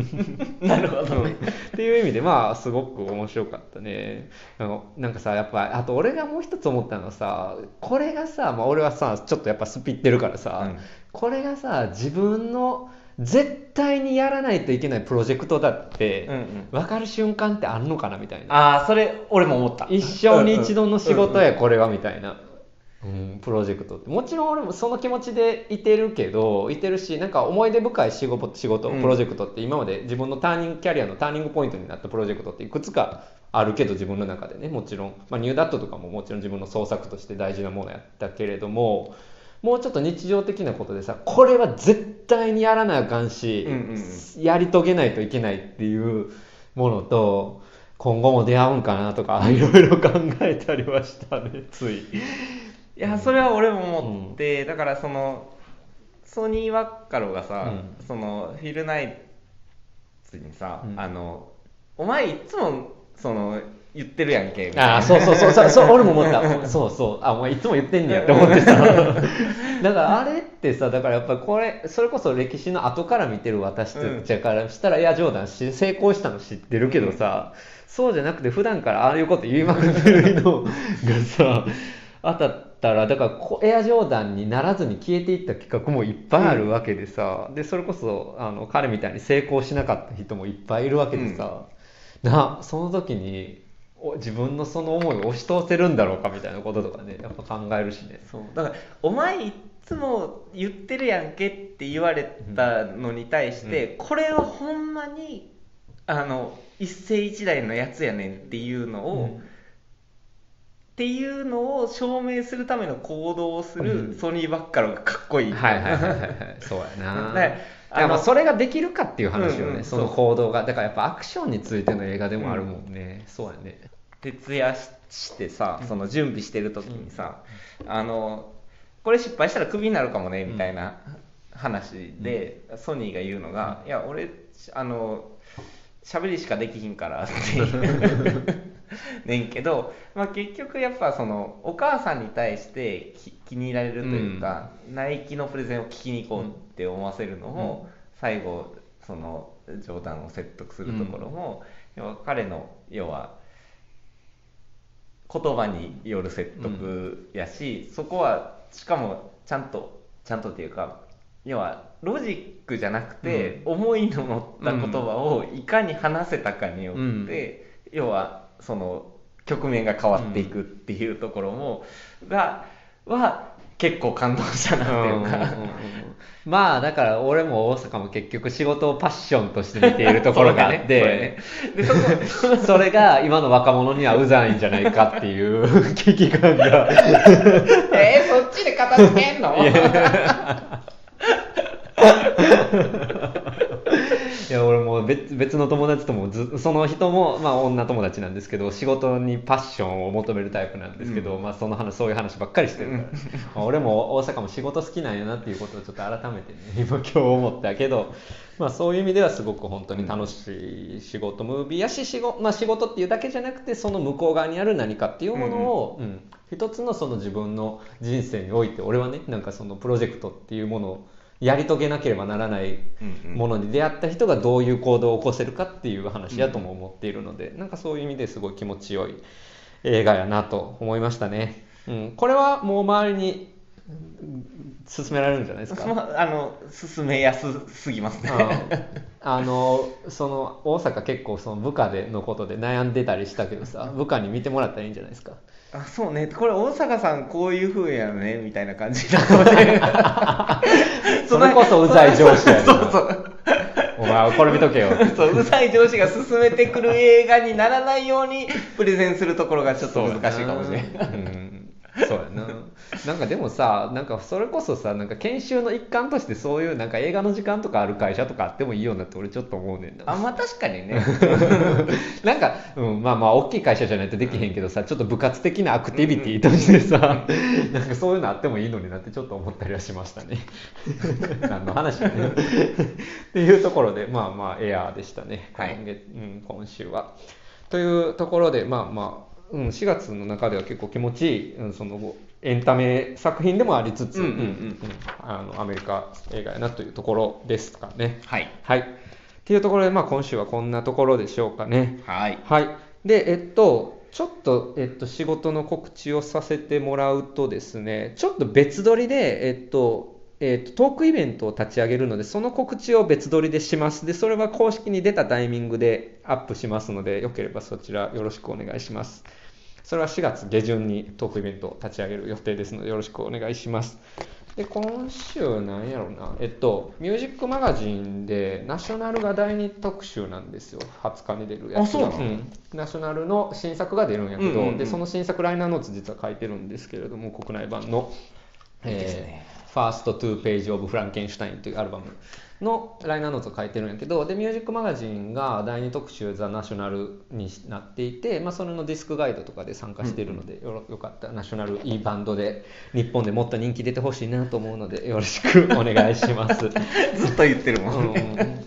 なるほどね。っていう意味でまあすごく面白かったね。あのなんかさやっぱあと俺がもう一つ思ったのはさこれがさ、まあ、俺はさちょっとやっぱスピってるからさ、うん。これがさ自分の絶対にやらないといけないプロジェクトだって、分かる瞬間ってあるのかなみたいな。ああ、それ、俺も思った。一生に一度の仕事や。やこれはみたいな、うん、プロジェクトって。もちろん俺もその気持ちでいてるけどいてるしなんか思い出深い仕事仕事うん。プロジェクトって今まで自分のターニングキャリアのターニングポイントになったプロジェクトっていくつかあるけど自分の中でね。もちろん、まあ、ニューダットとかももちろん自分の創作として大事なものやったけれどももうちょっと日常的なことでさこれは絶対にやらなあかんし、うんうんやり遂げないといけないっていうものと今後も出会うんかなとか いろいろ考えたりはしたねつい。いやそれは俺も思って、だからそのソニー・ワッカロがさ、うん。そのフィルナイツにさ、うん。あのお前いつもその言ってるやんけ。ああそうそうそう。そうそう俺も思った。そうそう。あお前いつも言ってんねや。って思ってさ だからあれってさだからやっぱりこれそれこそ歴史の後から見てる私たちからしたら、いやジョーダンし成功したの知ってるけどさ、そうじゃなくて普段からああいうこと言いまくってるのがさ当たったらだからこエアジョーダンにならずに消えていった企画もいっぱいあるわけでさ、でそれこそあの彼みたいに成功しなかった人もいっぱいいるわけでさ、なその時にお自分のその思いを押し通せるんだろうかみたいなこととかねやっぱ考えるしね。そう。だからお前いつも言ってるやんけって言われたのに対して、これはほんまにあの一世一代のやつやねんっていうのを、うん。っていうのを証明するための行動をすうん。るソニー・バッカロがかっこいい、はいはいはいはいはい。そうやな。ねだからそれができるかっていう話よね、うんうんその行動が。だからやっぱアクションについての映画でもあるもんね、そうやね。徹夜してさその準備してる時にさ、あのこれ失敗したらクビになるかもねみたいな話で、ソニーが言うのが「いや俺あの喋りしかできひんから」っていう ねんけど、まあ、結局やっぱそのお母さんに対してき気に入られるというか、ナイキのプレゼンを聞きに行こうって思わせるのも、最後その冗談を説得するところも、要は彼の要は言葉による説得やし、そこはしかもちゃんとちゃんとっていうか要はロジックじゃなくて、思いの乗った言葉をいかに話せたかによって、要はその局面が変わっていくっていうところも、がは結構感動したな。っていうか、まあだから俺も大阪も結局仕事をパッションとして見ているところがあって、で そこ それが今の若者にはうざいんじゃないかっていう 危機感が。えー、そっちで片付けんの？いや俺もう別別の友達ともずその人も、まあ、女友達なんですけど仕事にパッションを求めるタイプなんですけど、まあ、その話そういう話ばっかりしてるから、まあ俺も大阪も仕事好きなんやなっていうことをちょっと改めてね 今今日思ったけど、まあ、そういう意味ではすごく本当に楽しい仕事ムービーやし仕事,、まあ、仕事っていうだけじゃなくてその向こう側にある何かっていうものを、うん。一つのその自分の人生において俺はねなんかそのプロジェクトっていうものをやり遂げなければならないものに出会った人がどういう行動を起こせるかっていう話やとも思っているので、なんかそういう意味ですごい気持ちよい映画やなと思いましたね。うん、これはもう周りにうん勧められるんじゃないですか？まあ、あの進めやすすぎますね。あのその大阪結構その部下でのことで悩んでたりしたけどさ 部下に見てもらったらいいんじゃないですか？あそうね。これ大阪さんこういう風やねみたいな感じな のでそれこそうざい上司やね。そうそう。お前これ見とけよ。そううざい上司が進めてくる映画にならないようにプレゼンするところがちょっと難しいかもしれない。うんそうやな。なんかでもさなんかそれこそさなんか研修の一環としてそういうなんか映画の時間とかある会社とかあってもいいよなって俺ちょっと思うねんな。あまあ確かにね。なんか、うん、まあまあ大きい会社じゃないとできへんけどさちょっと部活的なアクティビティとしてさ、なんかそういうのあってもいいのになってちょっと思ったりはしましたね。何の話やねっていうところでまあまあエアーでしたね。はい。今月、うん、今週は。というところでまあまあうん、4月の中では結構気持ちいい、うん、そのエンタメ作品でもありつつ、うんうんうんうんあのアメリカ映画やなというところですかね。はいはい。っていうところで、まあ、今週はこんなところでしょうかね。はいはい。で、えっと、ちょっと、えっと、仕事の告知をさせてもらうとですね、ちょっと別撮りで、えっと、えっと、トークイベントを立ち上げるので、その告知を別撮りでします。で、それは公式に出たタイミングでアップしますので、よければそちらよろしくお願いします。それは4月下旬にトークイベントを立ち上げる予定ですのでよろしくお願いします。で今週なんやろうな。えっとミュージックマガジンでナショナルが第2特集なんですよ。20日に出るやつが。あそうなの？ん。ナショナルの新作が出るんやけど、うんうんうんでその新作ライナーノーツ実は書いてるんですけれども国内盤のいいですね。えー First Two Pages of Frankenstein というアルバムのライナーノーツを書いてるんやけどでミュージックマガジンが第2特集ザ・ナショナルになっていて、まあ、それのディスクガイドとかで参加しているので、よろよかった。らナショナルいいバンドで日本でもっと人気出てほしいなと思うのでよろしくお願いします。ずっと言ってるもん。ね、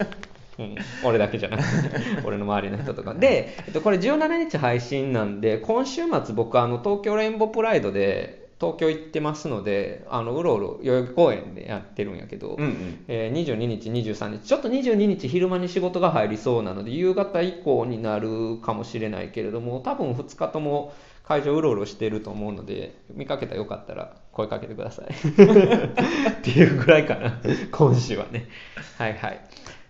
うん。うん、俺だけじゃなくて 俺の周りの人とか。で、えっと、これ17日配信なんで今週末僕あの東京レインボープライドで東京行ってますのであのうろうろ代々木公園でやってるんやけど、うんうん。えー22日23日ちょっと22日昼間に仕事が入りそうなので夕方以降になるかもしれないけれども多分2日とも会場うろうろしてると思うので見かけたらよかったら声かけてください。っていうぐらいかな今週はね。はいはい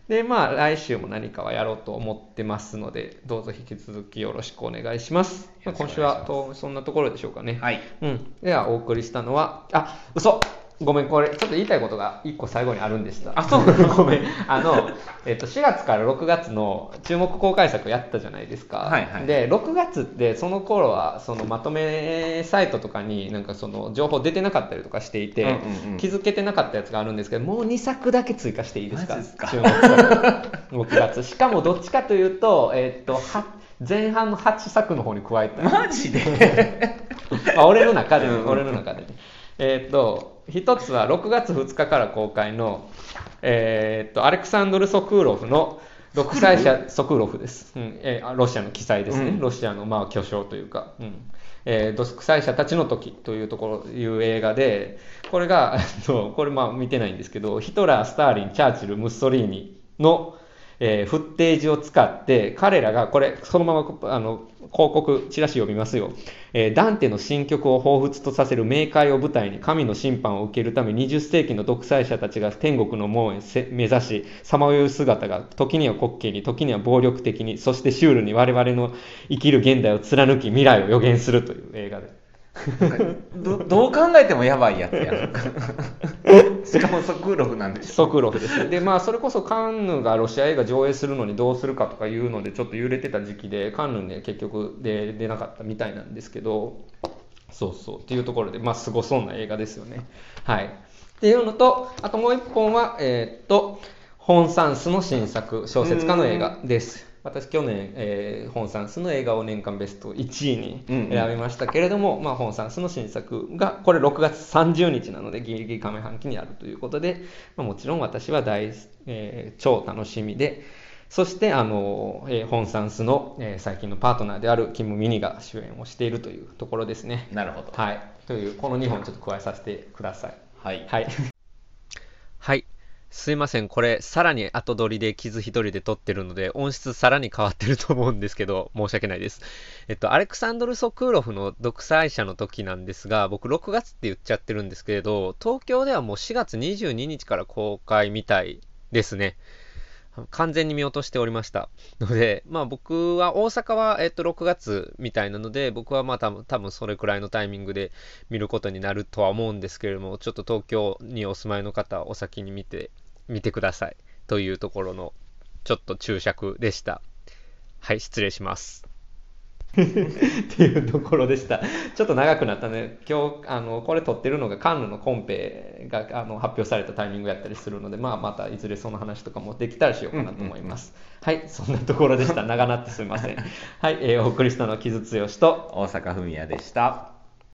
でまあ来週も何かはやろうと思ってますのでどうぞ引き続きよろしくお願いします、まあ、今週はとそんなところでしょうかね。はい。うん、ではお送りしたのはあ嘘ごめんこれちょっと言いたいことが1個最後にあるんでした。あそう ごめん。あの、えっと、4月から6月の注目公開作やったじゃないですか、はいはい。で6月ってその頃はそのまとめサイトとかになんかその情報出てなかったりとかしていて、うんうんうん。気づけてなかったやつがあるんですけどもう2作だけ追加していいですか？マジっすか？注目作6月。しかもどっちかというと,、えっとは前半の8作の方に加えた。マジで？あ俺の中で俺の中でねえーっと一つは6月2日から公開のえーっとアレクサンドル・ソクーロフの独裁者ソクーロフ？です、うんえーあロシアの記載ですね、うん。ロシアのまあ巨匠というか、うん。えー独裁者たちの時というところいう映画でこれがえっとこれまあ見てないんですけどヒトラースターリンチャーチルムッソリーニのえーフッテージを使って彼らがこれそのままあの広広告チラシ読みますよ、えーダンテの新曲を彷彿とさせる冥界を舞台に神の審判を受けるため20世紀の独裁者たちが天国の門へ目指しさまよう姿が時には滑稽に時には暴力的にそしてシュールに我々の生きる現代を貫き未来を予言するという映画ですど どう考えてもやばいやつやん しかもソクーロフなんでしょソクロフです。で、まあ、それこそカンヌがロシア映画上映するのにどうするかとかいうので、ちょっと揺れてた時期で、カンヌね、結局で出なかったみたいなんですけど、そうそう、っていうところで、まあ、すごそうな映画ですよね。はい。っていうのと、あともう一本は、えーっと、ホン・サンスの新作、小説家の映画です。私、去年、えーホン・サンスの映画を年間ベスト1位にうんうん選びましたけれども、まあ、ホン・サンスの新作が、これ6月30日なので、ギリギリ上半期にあるということで、まあ、もちろん私は大、えー超楽しみで、そして、あの、えーホン・サンスの、えー最近のパートナーであるキム・ミニが主演をしているというところですね。なるほどはい。という、この2本ちょっと加えさせてください。はいはい。はい。すいません。これ、さらに後撮りで傷一人で撮ってるので、音質さらに変わってると思うんですけど、申し訳ないです。えっと、アレクサンドル・ソクーロフの独裁者の時なんですが、僕6月って言っちゃってるんですけれど、東京ではもう4月22日から公開みたいですね。完全に見落としておりました。ので、まあ僕は大阪は、えっと、6月みたいなので、僕はまあ多分、多分それくらいのタイミングで見ることになるとは思うんですけれども、ちょっと東京にお住まいの方はお先に見て、見てください。というところの、ちょっと注釈でした。はい、失礼します。っていうところでした。ちょっと長くなったね。今日、あの、これ撮ってるのがカンヌのコンペがあの発表されたタイミングやったりするので、まあ、またいずれその話とかもできたらしようかなと思います。はい、そんなところでした。長なってすみません。はい、えーお送りしたのは木津剛と、大阪文也でした